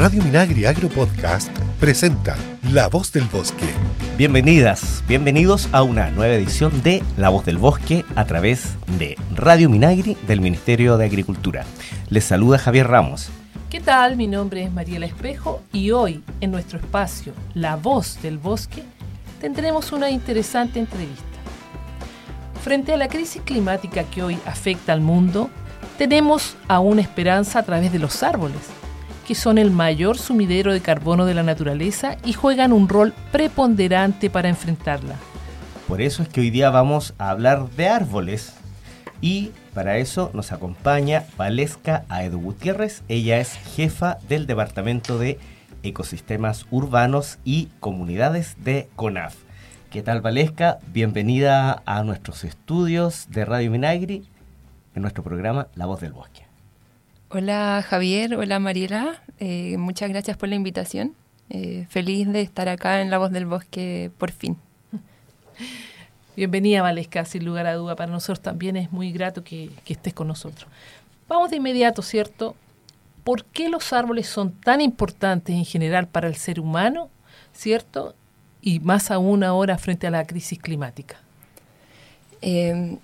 Radio Minagri Agro Podcast presenta La Voz del Bosque. Bienvenidas, bienvenidos a una nueva edición de La Voz del Bosque a través de Radio Minagri del Ministerio de Agricultura. Les saluda Javier Ramos. ¿Qué tal? Mi nombre es Mariela Espejo y hoy en nuestro espacio La Voz del Bosque tendremos una interesante entrevista. Frente a la crisis climática que hoy afecta al mundo, tenemos aún esperanza a través de los árboles que son el mayor sumidero de carbono de la naturaleza y juegan un rol preponderante para enfrentarla. Por eso es que hoy día vamos a hablar de árboles y para eso nos acompaña Valesca Aedu Gutiérrez. Ella es jefa del Departamento de Ecosistemas Urbanos y Comunidades de CONAF. ¿Qué tal Valesca? Bienvenida a nuestros estudios de Radio Minagri en nuestro programa La Voz del Bosque. Hola Javier, hola Mariela, eh, muchas gracias por la invitación. Eh, feliz de estar acá en La Voz del Bosque por fin. Bienvenida Valesca, sin lugar a duda. Para nosotros también es muy grato que, que estés con nosotros. Vamos de inmediato, ¿cierto? ¿Por qué los árboles son tan importantes en general para el ser humano, ¿cierto? Y más aún ahora frente a la crisis climática. Eh,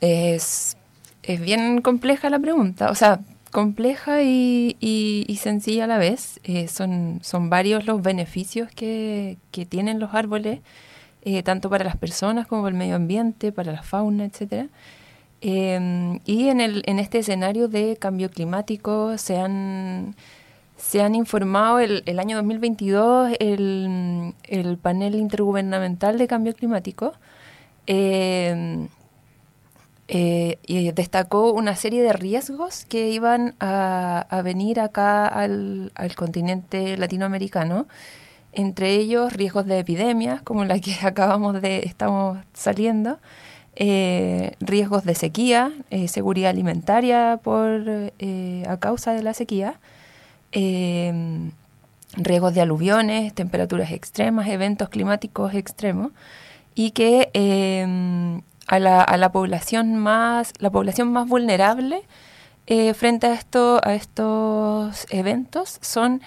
es, es bien compleja la pregunta. O sea, compleja y, sencilla a la vez. Eh, son, son varios los beneficios que, tienen los árboles, eh, tanto para las personas como para el medio ambiente, para la fauna, etc. Em, y en, el, en este escenario de cambio climático se han, se han informado el, el año 2022 el, el panel intergubernamental de cambio climático. Eh, eh, y destacó una serie de riesgos que iban a, venir acá al, continente latinoamericano, entre ellos riesgos de epidemias, como la que acabamos de, estamos saliendo, eh, riesgos de sequía, eh, seguridad alimentaria por, a causa de la sequía, riesgos de aluviones, temperaturas extremas, eventos climáticos extremos, y que a la, a la población más, la población más vulnerable eh, frente a, esto, a estos eventos son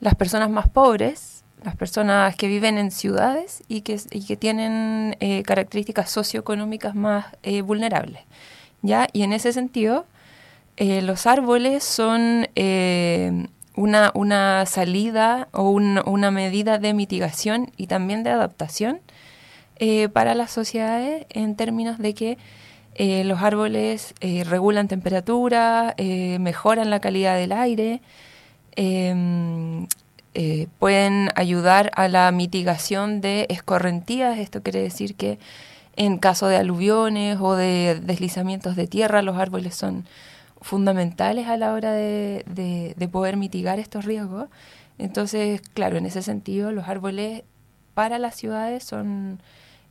las personas más pobres, las personas que viven en ciudades y que, y que tienen eh, características socioeconómicas más eh, vulnerables. ¿ya? Y en ese sentido, los árboles son una, una salida o una medida de mitigación y también de adaptación eh, para las sociedades en términos de que eh, los árboles eh, regulan temperatura, mejoran la calidad del aire, em, pueden ayudar a la mitigación de escorrentías. Esto quiere decir que en caso de aluviones o de deslizamientos de tierra, los árboles son fundamentales a la hora de, de poder mitigar estos riesgos. Entonces, claro, en ese sentido, los árboles para las ciudades son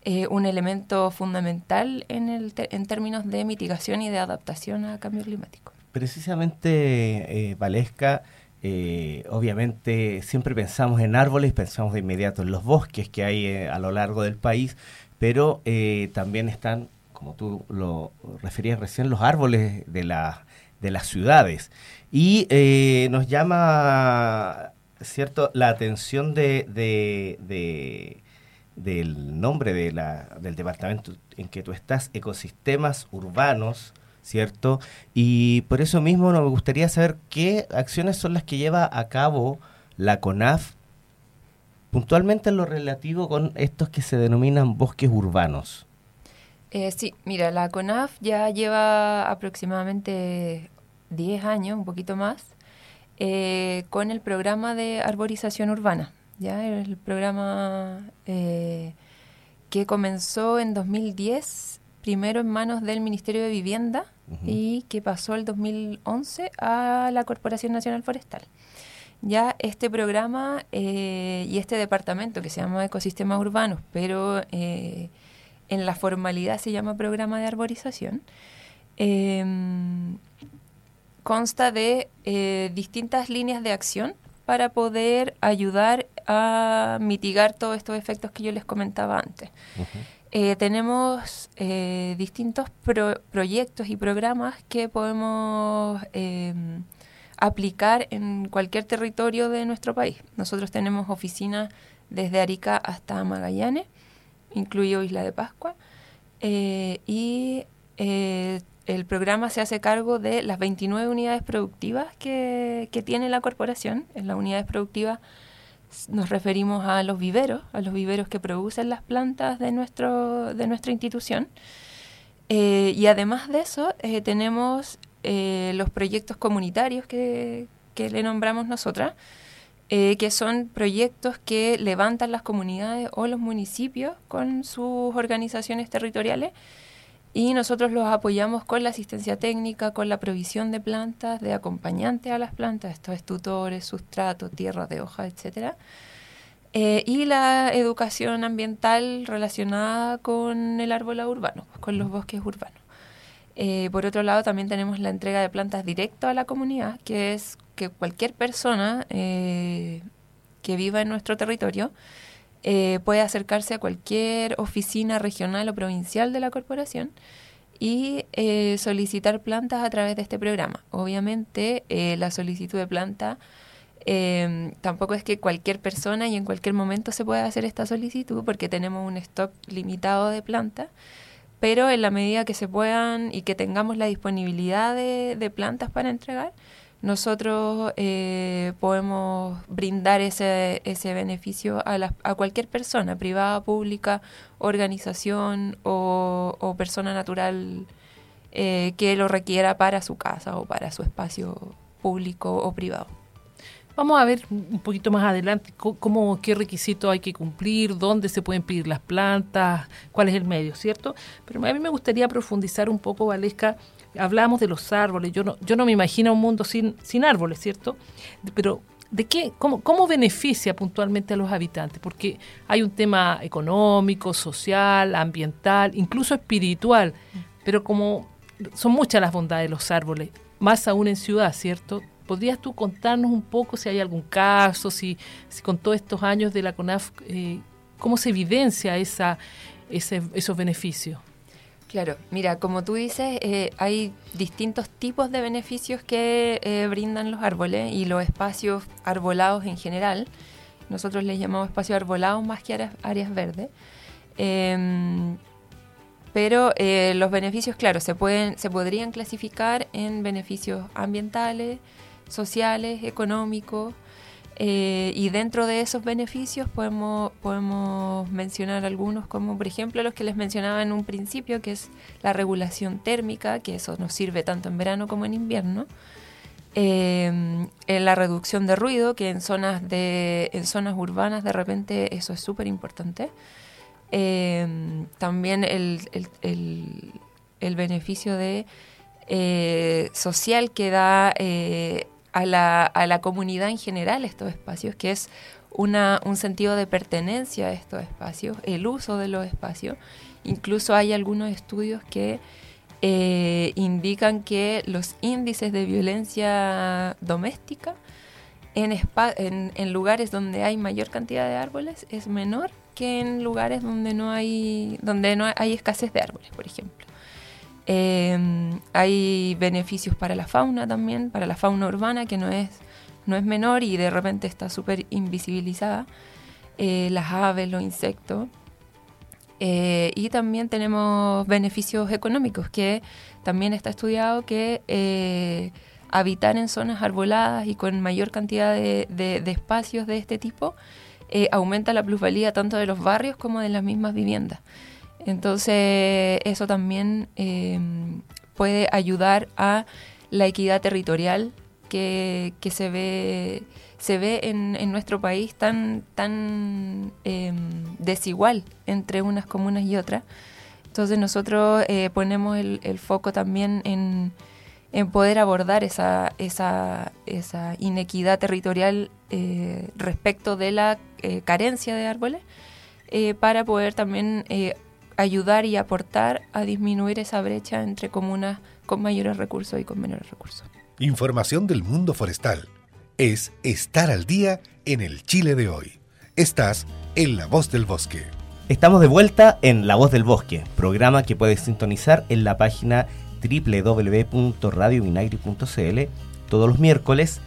eh, un elemento fundamental en, el en términos de mitigación y de adaptación a cambio climático. Precisamente, eh, Valesca, eh, obviamente siempre pensamos en árboles, pensamos de inmediato en los bosques que hay a lo largo del país, pero también están, como tú lo referías recién, los árboles de, la, de las ciudades. Y nos llama, ¿cierto?, la atención de del nombre de la, del departamento en que tú estás, ecosistemas urbanos, ¿cierto? Y por eso mismo nos gustaría saber qué acciones son las que lleva a cabo la CONAF puntualmente en lo relativo con estos que se denominan bosques urbanos. Eh, sí, mira, la CONAF ya lleva aproximadamente 10 años, un poquito más, eh, con el programa de arborización urbana ya el programa eh, que comenzó en 2010, primero en manos del Ministerio de Vivienda y que pasó el 2011 a la Corporación Nacional Forestal. Ya este programa eh, y este departamento que se llama Ecosistemas Urbanos, pero eh, en la formalidad se llama Programa de Arborización, em, consta de distintas líneas de acción para poder ayudar a mitigar todos estos efectos que yo les comentaba antes. Eh, tenemos eh, distintos proyectos y programas que podemos em, aplicar en cualquier territorio de nuestro país. Nosotros tenemos oficinas desde Arica hasta Magallanes, incluido Isla de Pascua, eh, y el programa se hace cargo de las 29 unidades productivas que, que tiene la corporación. En las unidades productivas nos referimos a los viveros, a los viveros que producen las plantas de, nuestro, de nuestra institución. Eh, y además de eso, eh, tenemos eh, los proyectos comunitarios que, que le nombramos nosotras, que son proyectos que levantan las comunidades o los municipios con sus organizaciones territoriales y nosotros los apoyamos con la asistencia técnica, con la provisión de plantas, de acompañantes a las plantas, estos es tutores, sustrato, tierra de hoja, etcétera. Eh, y la educación ambiental relacionada con el árbol urbano, con los bosques urbanos. Eh, por otro lado, también tenemos la entrega de plantas directo a la comunidad, que es que cualquier persona eh, que viva en nuestro territorio eh, puede acercarse a cualquier oficina regional o provincial de la corporación y eh, solicitar plantas a través de este programa. Obviamente, eh, la solicitud de planta tampoco es que cualquier persona y en cualquier momento se pueda hacer esta solicitud porque tenemos un stock limitado de plantas, pero en la medida que se puedan y que tengamos la disponibilidad de plantas para entregar, nosotros eh, podemos brindar ese, ese beneficio a, la, a cualquier persona, privada, pública, organización o, persona natural eh, que lo requiera para su casa o para su espacio público o privado. Vamos a ver un poquito más adelante cómo, qué requisitos hay que cumplir, dónde se pueden pedir las plantas, cuál es el medio, ¿cierto? Pero a mí me gustaría profundizar un poco, Valesca, hablamos de los árboles, yo no, yo no me imagino un mundo sin, sin árboles, ¿cierto? Pero ¿de qué, cómo, cómo beneficia puntualmente a los habitantes? Porque hay un tema económico, social, ambiental, incluso espiritual, pero como son muchas las bondades de los árboles, más aún en ciudad, ¿cierto? ¿Podrías tú contarnos un poco si hay algún caso, si, con todos estos años de la CONAF, eh, cómo se evidencia esa, esos beneficios? Claro, mira, como tú dices, eh, hay distintos tipos de beneficios que eh, brindan los árboles y los espacios arbolados en general. Nosotros les llamamos espacios arbolados más que áreas, verdes. Em, pero los beneficios, claro, se, pueden, se podrían clasificar en beneficios ambientales, sociales, económicos, eh, y dentro de esos beneficios podemos, podemos mencionar algunos, como por ejemplo los que les mencionaba en un principio, que es la regulación térmica, que eso nos sirve tanto en verano como en invierno. Eh, en la reducción de ruido, que en zonas, de, en zonas urbanas de repente eso es súper importante. Eh, también el, el, beneficio de social que da a la, a la comunidad en general estos espacios, que es una, un sentido de pertenencia a estos espacios, el uso de los espacios. Incluso hay algunos estudios que eh, indican que los índices de violencia doméstica en, en, en, lugares donde hay mayor cantidad de árboles es menor que en lugares donde no hay, donde no hay escasez de árboles, por ejemplo. Em, hay beneficios para la fauna también, para la fauna urbana, que no es, no es menor y de repente está súper invisibilizada. Eh, las aves, los insectos. Eh, y también tenemos beneficios económicos, que también está estudiado que eh, habitar en zonas arboladas y con mayor cantidad de, de espacios de este tipo aumenta la plusvalía tanto de los barrios como de las mismas viviendas. Entonces, eso también em, puede ayudar a la equidad territorial que, se ve, se ve en, nuestro país tan, tan em, desigual entre unas comunas y otras. Entonces nosotros eh, ponemos el, foco también en, poder abordar esa, esa, esa inequidad territorial eh, respecto de la eh, carencia de árboles para poder también ayudar y aportar a disminuir esa brecha entre comunas con mayores recursos y con menores recursos. Información del mundo forestal es estar al día en el Chile de hoy. Estás en La Voz del Bosque. Estamos de vuelta en La Voz del Bosque, programa que puedes sintonizar en la página www.radiovinagri.cl todos los miércoles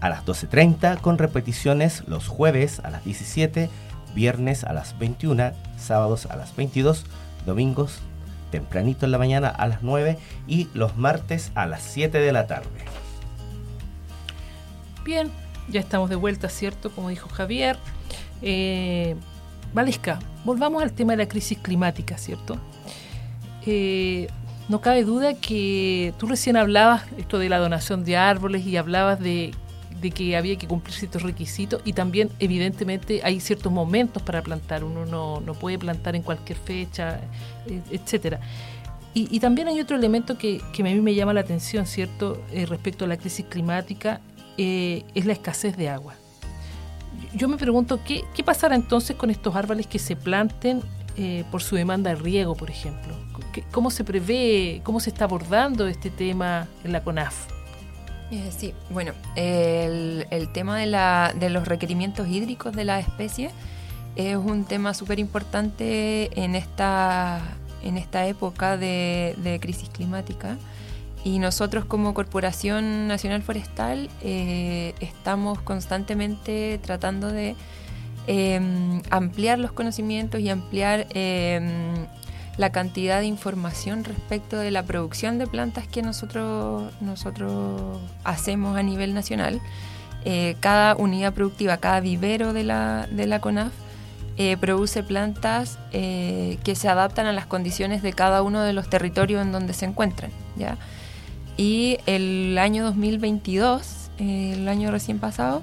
a las 12.30 con repeticiones los jueves a las 17, viernes a las 21, sábados a las 22, domingos tempranito en la mañana a las 9 y los martes a las 7 de la tarde. Bien, ya estamos de vuelta, ¿cierto? Como dijo Javier. Eh, Valesca, volvamos al tema de la crisis climática, ¿cierto? Eh, no cabe duda que tú recién hablabas esto de la donación de árboles y hablabas de, que había que cumplir ciertos requisitos y también evidentemente hay ciertos momentos para plantar, uno no, puede plantar en cualquier fecha, eh, etcétera. Y, también hay otro elemento que, a mí me llama la atención, ¿cierto?, eh, respecto a la crisis climática, eh, es la escasez de agua. Yo me pregunto, ¿qué, qué pasará entonces con estos árboles que se planten por su demanda de riego, por ejemplo? ¿Cómo se prevé, cómo se está abordando este tema en la CONAF? Eh, sí, bueno, el, tema de, de, los requerimientos hídricos de la especie es un tema súper importante en esta, época de, crisis climática. Y nosotros como Corporación Nacional Forestal eh, estamos constantemente tratando de em, ampliar los conocimientos y ampliar em, la cantidad de información respecto de la producción de plantas que nosotros, nosotros hacemos a nivel nacional. Eh, cada unidad productiva, cada vivero de la, de la CONAF eh, produce plantas eh, que se adaptan a las condiciones de cada uno de los territorios en donde se encuentran. ¿ya? Y el año 2022, el año recién pasado,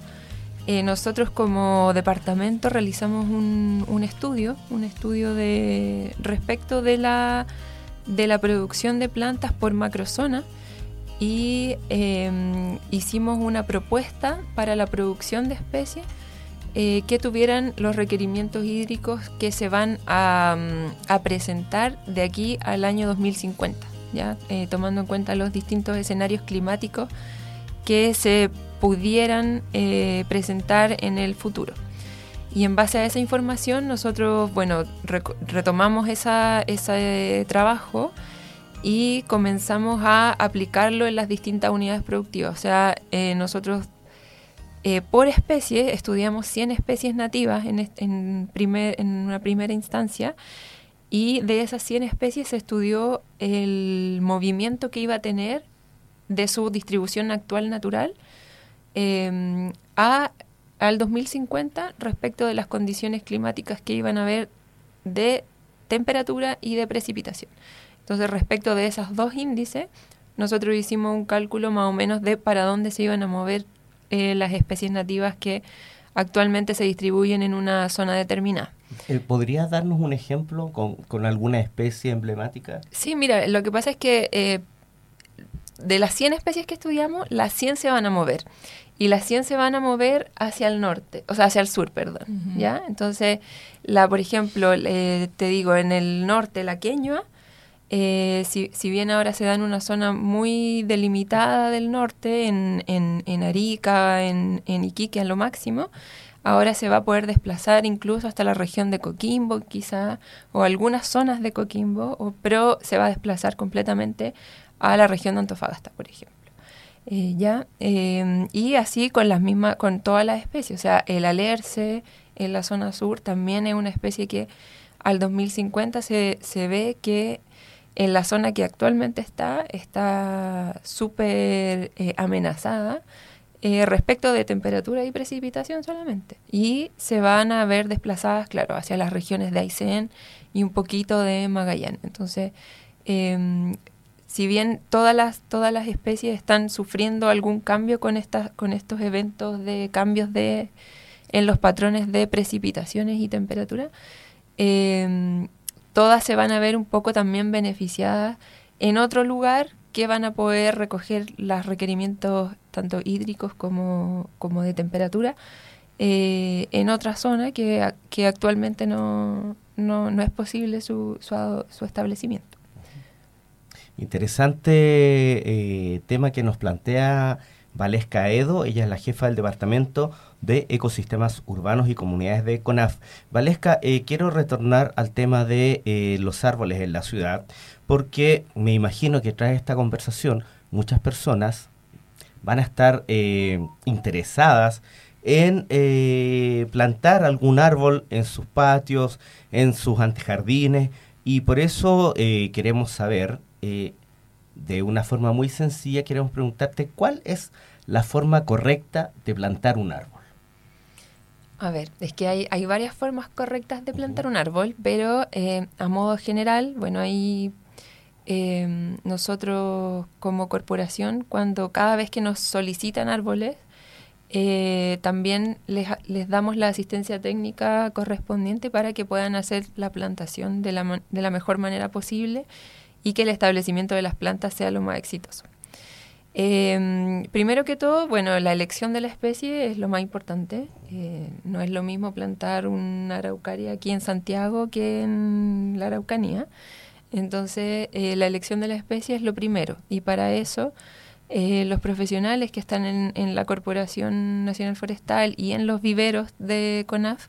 eh, nosotros como departamento realizamos un, estudio, un estudio respecto de la, de la producción de plantas por macrozona y em, hicimos una propuesta para la producción de especies eh, que tuvieran los requerimientos hídricos que se van a, a presentar de aquí al año 2050, ¿ya? Eh, tomando en cuenta los distintos escenarios climáticos que se pudieran eh, presentar en el futuro. Y en base a esa información nosotros, bueno, retomamos esa, ese trabajo y comenzamos a aplicarlo en las distintas unidades productivas. O sea, eh, nosotros eh, por especie estudiamos 100 especies nativas en, en, primer, en una primera instancia y de esas 100 especies se estudió el movimiento que iba a tener de su distribución actual natural eh, a, al 2050 respecto de las condiciones climáticas que iban a haber de temperatura y de precipitación. Entonces, respecto de esos dos índices, nosotros hicimos un cálculo más o menos de para dónde se iban a mover eh, las especies nativas que actualmente se distribuyen en una zona determinada. Eh, ¿Podrías darnos un ejemplo con, con, alguna especie emblemática? Sí, mira, lo que pasa es que eh, de las 100 especies que estudiamos, las 100 se van a mover. Y las 100 se van a mover hacia el norte, o sea, hacia el sur, perdón. ¿Ya? Entonces, la, por ejemplo, te digo, en el norte, la queña, eh, si, si, bien ahora se da en una zona muy delimitada del norte, en, en, en Arica, en, en Iquique a lo máximo, ahora se va a poder desplazar incluso hasta la región de Coquimbo, quizá, o algunas zonas de Coquimbo, o, pero se va a desplazar completamente a la región de Antofagasta, por ejemplo. Eh, ya em, y así con las con todas las especies o sea el alerce en la zona sur también es una especie que al 2050 se, se ve que en la zona que actualmente está está súper eh, amenazada eh, respecto de temperatura y precipitación solamente y se van a ver desplazadas claro hacia las regiones de Aysén y un poquito de Magallanes entonces em, si bien todas las, todas las especies están sufriendo algún cambio con, estas, con estos eventos de cambios de, en los patrones de precipitaciones y temperatura, em, todas se van a ver un poco también beneficiadas en otro lugar que van a poder recoger los requerimientos tanto hídricos como, como de temperatura eh, en otra zona que, que actualmente no, no, no, es posible su, su, su establecimiento. Interesante eh, tema que nos plantea Valesca Edo, ella es la jefa del Departamento de Ecosistemas Urbanos y Comunidades de CONAF. Valesca, eh, quiero retornar al tema de eh, los árboles en la ciudad, porque me imagino que tras esta conversación muchas personas van a estar interesadas en plantar algún árbol en sus patios, en sus antejardines, y por eso queremos saber, de una forma muy sencilla, queremos preguntarte cuál es la forma correcta de plantar un árbol. A ver, es que hay, hay varias formas correctas de plantar un árbol, pero a modo general, bueno, hay eh, nosotros como corporación, cuando cada vez que nos solicitan árboles, eh, también les, les, damos la asistencia técnica correspondiente para que puedan hacer la plantación de la, de la mejor manera posible y que el establecimiento de las plantas sea lo más exitoso. Eh, primero que todo, bueno, la elección de la especie es lo más importante. Eh, no es lo mismo plantar una araucaria aquí en Santiago que en la Araucanía. Entonces, eh, la elección de la especie es lo primero y para eso eh, los profesionales que están en, la Corporación Nacional Forestal y en los viveros de CONAF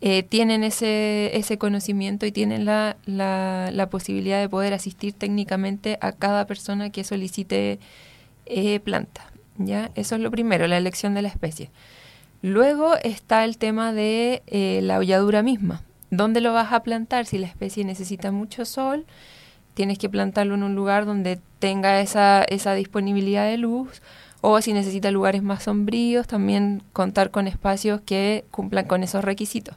eh, tienen ese, ese conocimiento y tienen la, la, posibilidad de poder asistir técnicamente a cada persona que solicite planta. ¿ya? Eso es lo primero, la elección de la especie. Luego está el tema de la holladura misma. ¿Dónde lo vas a plantar? Si la especie necesita mucho sol, tienes que plantarlo en un lugar donde tenga esa, esa disponibilidad de luz o si necesita lugares más sombríos, también contar con espacios que cumplan con esos requisitos.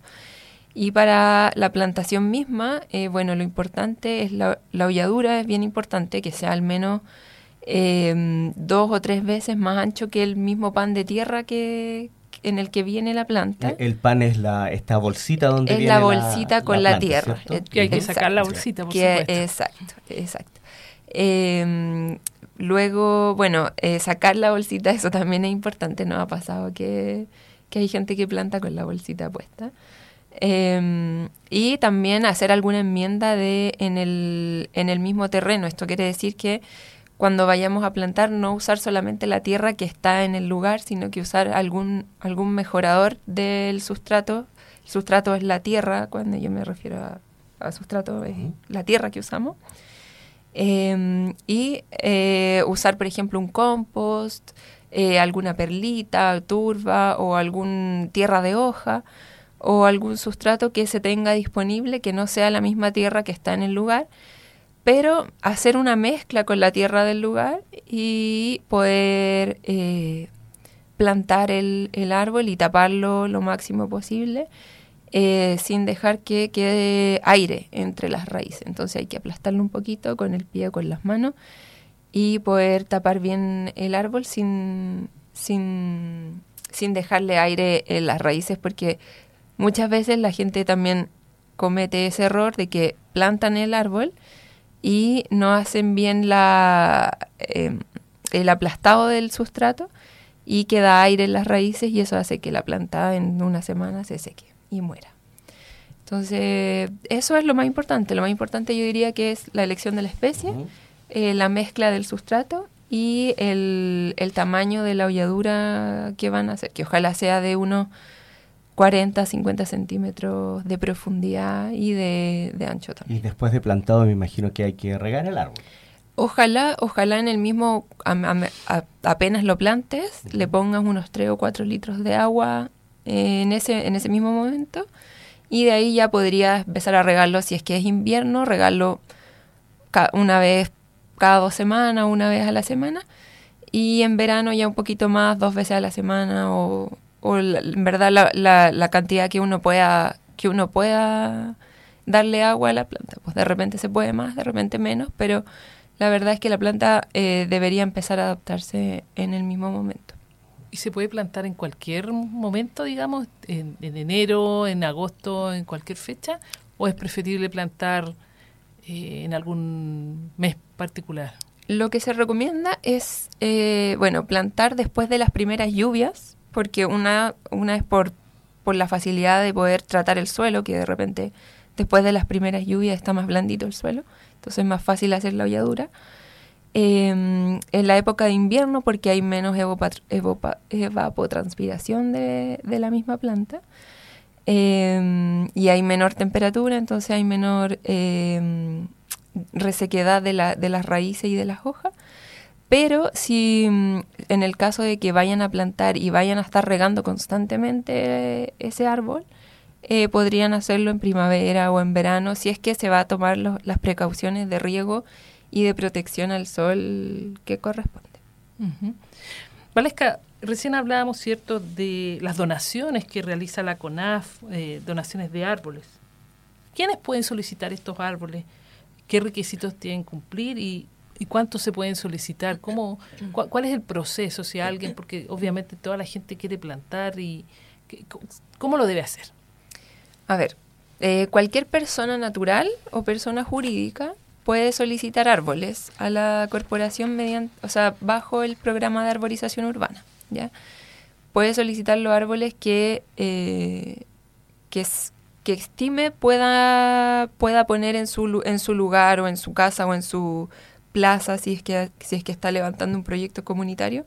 Y para la plantación misma, eh, bueno, lo importante es la, la, holladura, es bien importante que sea al menos eh, dos o tres veces más ancho que el mismo pan de tierra que, en el que viene la planta. El pan es la esta bolsita donde es viene la bolsita con la, tierra. que hay que sacar la bolsita, por supuesto. Exacto, exacto. Em, luego, bueno, eh, sacar la bolsita, eso también es importante. No ha pasado que, que hay gente que planta con la bolsita puesta. Em, y también hacer alguna enmienda de en el, en el mismo terreno. Esto quiere decir que cuando vayamos a plantar no usar solamente la tierra que está en el lugar, sino que usar algún, algún mejorador del sustrato. El sustrato es la tierra, cuando yo me refiero a, sustrato, es la tierra que usamos. Em, y eh, usar, por ejemplo, un compost, eh, alguna perlita, turba o algún tierra de hoja o algún sustrato que se tenga disponible que no sea la misma tierra que está en el lugar pero hacer una mezcla con la tierra del lugar y poder eh, plantar el, árbol y taparlo lo máximo posible eh, sin dejar que quede aire entre las raíces. Entonces hay que aplastarlo un poquito con el pie o con las manos y poder tapar bien el árbol sin, sin, sin dejarle aire en las raíces porque muchas veces la gente también comete ese error de que plantan el árbol y no hacen bien la, em, el aplastado del sustrato y queda aire en las raíces y eso hace que la planta en una semana se seque y muera. Entonces, eso es lo más importante. Lo más importante yo diría que es la elección de la especie, eh, la mezcla del sustrato y el, el, tamaño de la holladura que van a hacer, que ojalá sea de uno 40, 50 centímetros de profundidad y de, ancho también. Y después de plantado me imagino que hay que regar el árbol. Ojalá, ojalá en el mismo, apenas lo plantes, le pongas unos 3 o 4 litros de agua en, ese, en ese mismo momento y de ahí ya podrías empezar a regarlo si es que es invierno, regarlo una vez cada dos semanas, una vez a la semana y en verano ya un poquito más, dos veces a la semana o o en verdad la, la, cantidad que uno pueda que uno pueda darle agua a la planta. Pues de repente se puede más, de repente menos, pero la verdad es que la planta eh, debería empezar a adaptarse en el mismo momento. ¿Y se puede plantar en cualquier momento, digamos, en, enero, en agosto, en cualquier fecha? ¿O es preferible plantar eh, en algún mes particular? Lo que se recomienda es, eh, bueno, plantar después de las primeras lluvias, porque una, una es por, por la facilidad de poder tratar el suelo, que de repente después de las primeras lluvias está más blandito el suelo, entonces es más fácil hacer la holladura. Em, en la época de invierno porque hay menos evapotranspiración de, la misma planta em, y hay menor temperatura, entonces hay menor em, resequedad de, la, de las raíces y de las hojas. Pero si mm, en el caso de que vayan a plantar y vayan a estar regando constantemente ese árbol, eh, podrían hacerlo en primavera o en verano si es que se va a tomar las precauciones de riego y de protección al sol que corresponde. Valesca, recién hablábamos, ¿cierto?, de las donaciones que realiza la CONAF, eh, donaciones de árboles. ¿Quiénes pueden solicitar estos árboles? ¿Qué requisitos tienen que cumplir? ¿Y, y cuánto se pueden solicitar? ¿Cómo, ¿Cuál es el proceso si alguien, porque obviamente toda la gente quiere plantar y cómo lo debe hacer? A ver, eh, cualquier persona natural o persona jurídica puede solicitar árboles a la corporación mediante, o sea, bajo el programa de arborización urbana, ¿ya? Puede solicitar los árboles que, eh, que, que, estime pueda, pueda poner en su, en su lugar o en su casa o en su plaza si es que, si es que está levantando un proyecto comunitario.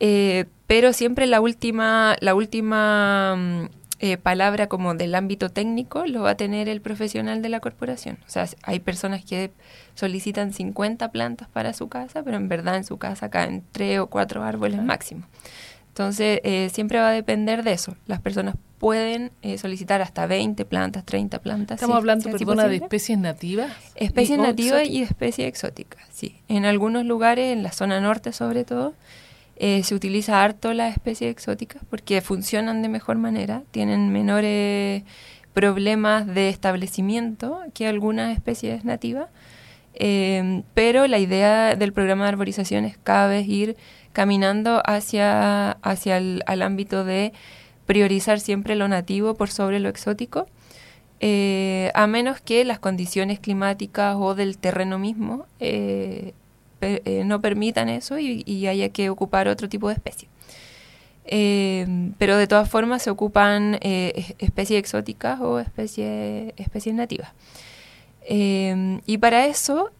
Eh, pero siempre la última, la última mm, eh, palabra como del ámbito técnico lo va a tener el profesional de la corporación. O sea, hay personas que solicitan 50 plantas para su casa, pero en verdad en su casa caen 3 o 4 árboles máximo. Entonces, eh, siempre va a depender de eso. Las personas pueden eh, solicitar hasta 20 plantas, 30 plantas. Estamos hablando, perdona, de especies nativas. Especies nativas y especies exóticas, sí. En algunos lugares, en la zona norte sobre todo, eh, se utiliza harto las especies exóticas porque funcionan de mejor manera, tienen menores problemas de establecimiento que algunas especies nativas, eh, pero la idea del programa de arborización es cada vez ir caminando hacia, hacia el ámbito de priorizar siempre lo nativo por sobre lo exótico, eh, a menos que las condiciones climáticas o del terreno mismo no permitan eso y, haya que ocupar otro tipo de especie. Eh, pero de todas formas se ocupan eh, especies exóticas o especies, especies nativas. y para eso,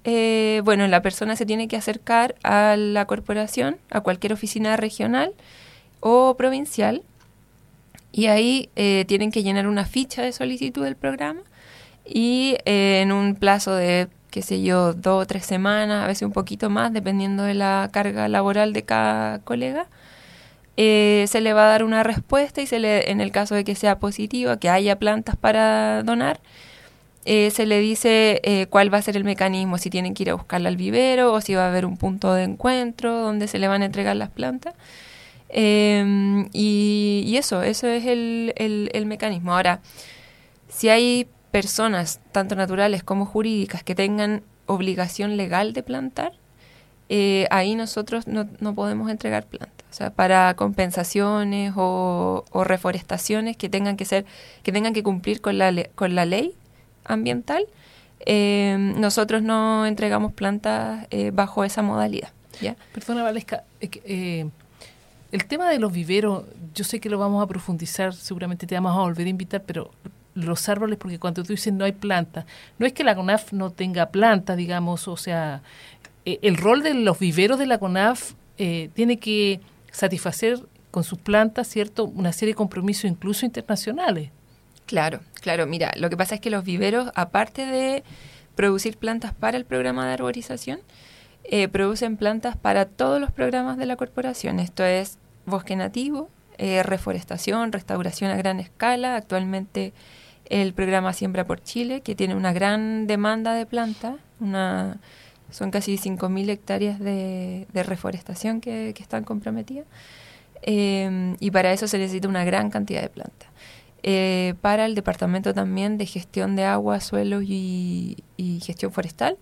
bueno, la persona se tiene que acercar a la corporación, a cualquier oficina regional o provincial, y ahí tienen que llenar una ficha de solicitud del programa y en un plazo de qué sé yo, dos o tres semanas, a veces un poquito más, dependiendo de la carga laboral de cada colega. Eh, se le va a dar una respuesta y se le, en el caso de que sea positiva, que haya plantas para donar, eh, se le dice eh, cuál va a ser el mecanismo, si tienen que ir a buscarla al vivero o si va a haber un punto de encuentro donde se le van a entregar las plantas. Em, y, eso, eso es el, el, el mecanismo. Ahora, si hay personas, tanto naturales como jurídicas, que tengan obligación legal de plantar, eh, ahí nosotros no, no, podemos entregar plantas. O sea, para compensaciones o, reforestaciones que tengan que ser, que tengan que cumplir con la, con la ley ambiental, eh, nosotros no entregamos plantas eh, bajo esa modalidad. ¿ya? Perdona, Valesca, el tema de los viveros, yo sé que lo vamos a profundizar, seguramente te vamos a volver a invitar, pero los árboles, porque cuando tú dices no hay planta, no es que la CONAF no tenga planta, digamos, o sea, eh, el rol de los viveros de la CONAF eh, tiene que satisfacer con sus plantas, ¿cierto?, una serie de compromisos incluso internacionales. Claro, claro, mira, lo que pasa es que los viveros, aparte de producir plantas para el programa de arborización, eh, producen plantas para todos los programas de la corporación. Esto es bosque nativo, reforestación, restauración a gran escala. Actualmente el programa Siembra por Chile, que tiene una gran demanda de plantas, una, son casi 5.000 hectáreas de, reforestación que, están comprometidas, eh, y para eso se necesita una gran cantidad de plantas. Eh, para el departamento también de gestión de agua, suelos y, gestión forestal,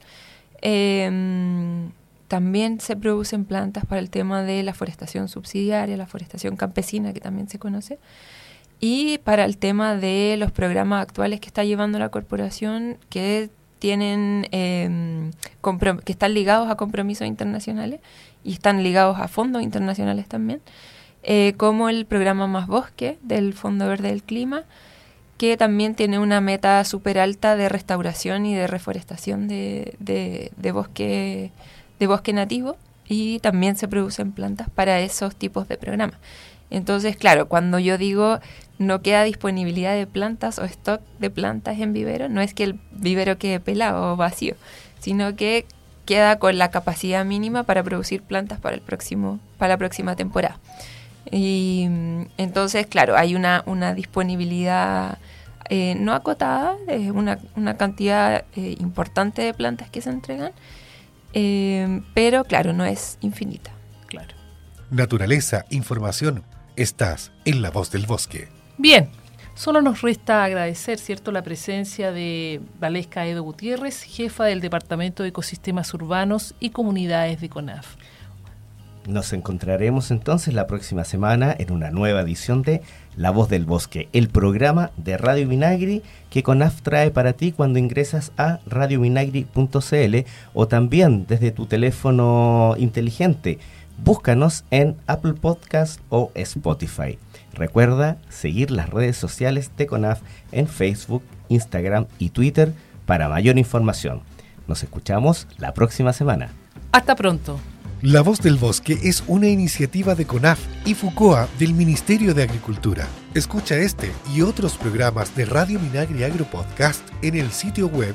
eh, también se producen plantas para el tema de la forestación subsidiaria, la forestación campesina, que también se conoce. Y para el tema de los programas actuales que está llevando la corporación, que tienen em, que están ligados a compromisos internacionales y están ligados a fondos internacionales también, eh, como el programa Más Bosque del Fondo Verde del Clima, que también tiene una meta súper alta de restauración y de reforestación de, de, bosque, de bosque nativo y también se producen plantas para esos tipos de programas. Entonces, claro, cuando yo digo no queda disponibilidad de plantas o stock de plantas en vivero, no es que el vivero quede pelado o vacío, sino que queda con la capacidad mínima para producir plantas para el próximo, para la próxima temporada. Y mm, entonces, claro, hay una, una disponibilidad eh, no acotada, es una, una cantidad eh, importante de plantas que se entregan, eh, pero claro, no es infinita. Claro. Naturaleza, información, estás en la voz del bosque. Bien, solo nos resta agradecer, ¿cierto?, la presencia de Valesca Edo Gutiérrez, jefa del Departamento de Ecosistemas Urbanos y Comunidades de CONAF. Nos encontraremos entonces la próxima semana en una nueva edición de La Voz del Bosque, el programa de Radio Minagri que CONAF trae para ti cuando ingresas a radiominagri.cl o también desde tu teléfono inteligente. Búscanos en Apple Podcast o Spotify. Recuerda seguir las redes sociales de CONAF en Facebook, Instagram y Twitter para mayor información. Nos escuchamos la próxima semana. Hasta pronto. La Voz del Bosque es una iniciativa de CONAF y FUCOA del Ministerio de Agricultura. Escucha este y otros programas de Radio Minagri Agro Podcast en el sitio web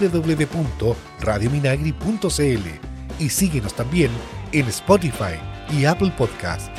www.radiominagri.cl y síguenos también en Spotify y Apple Podcast.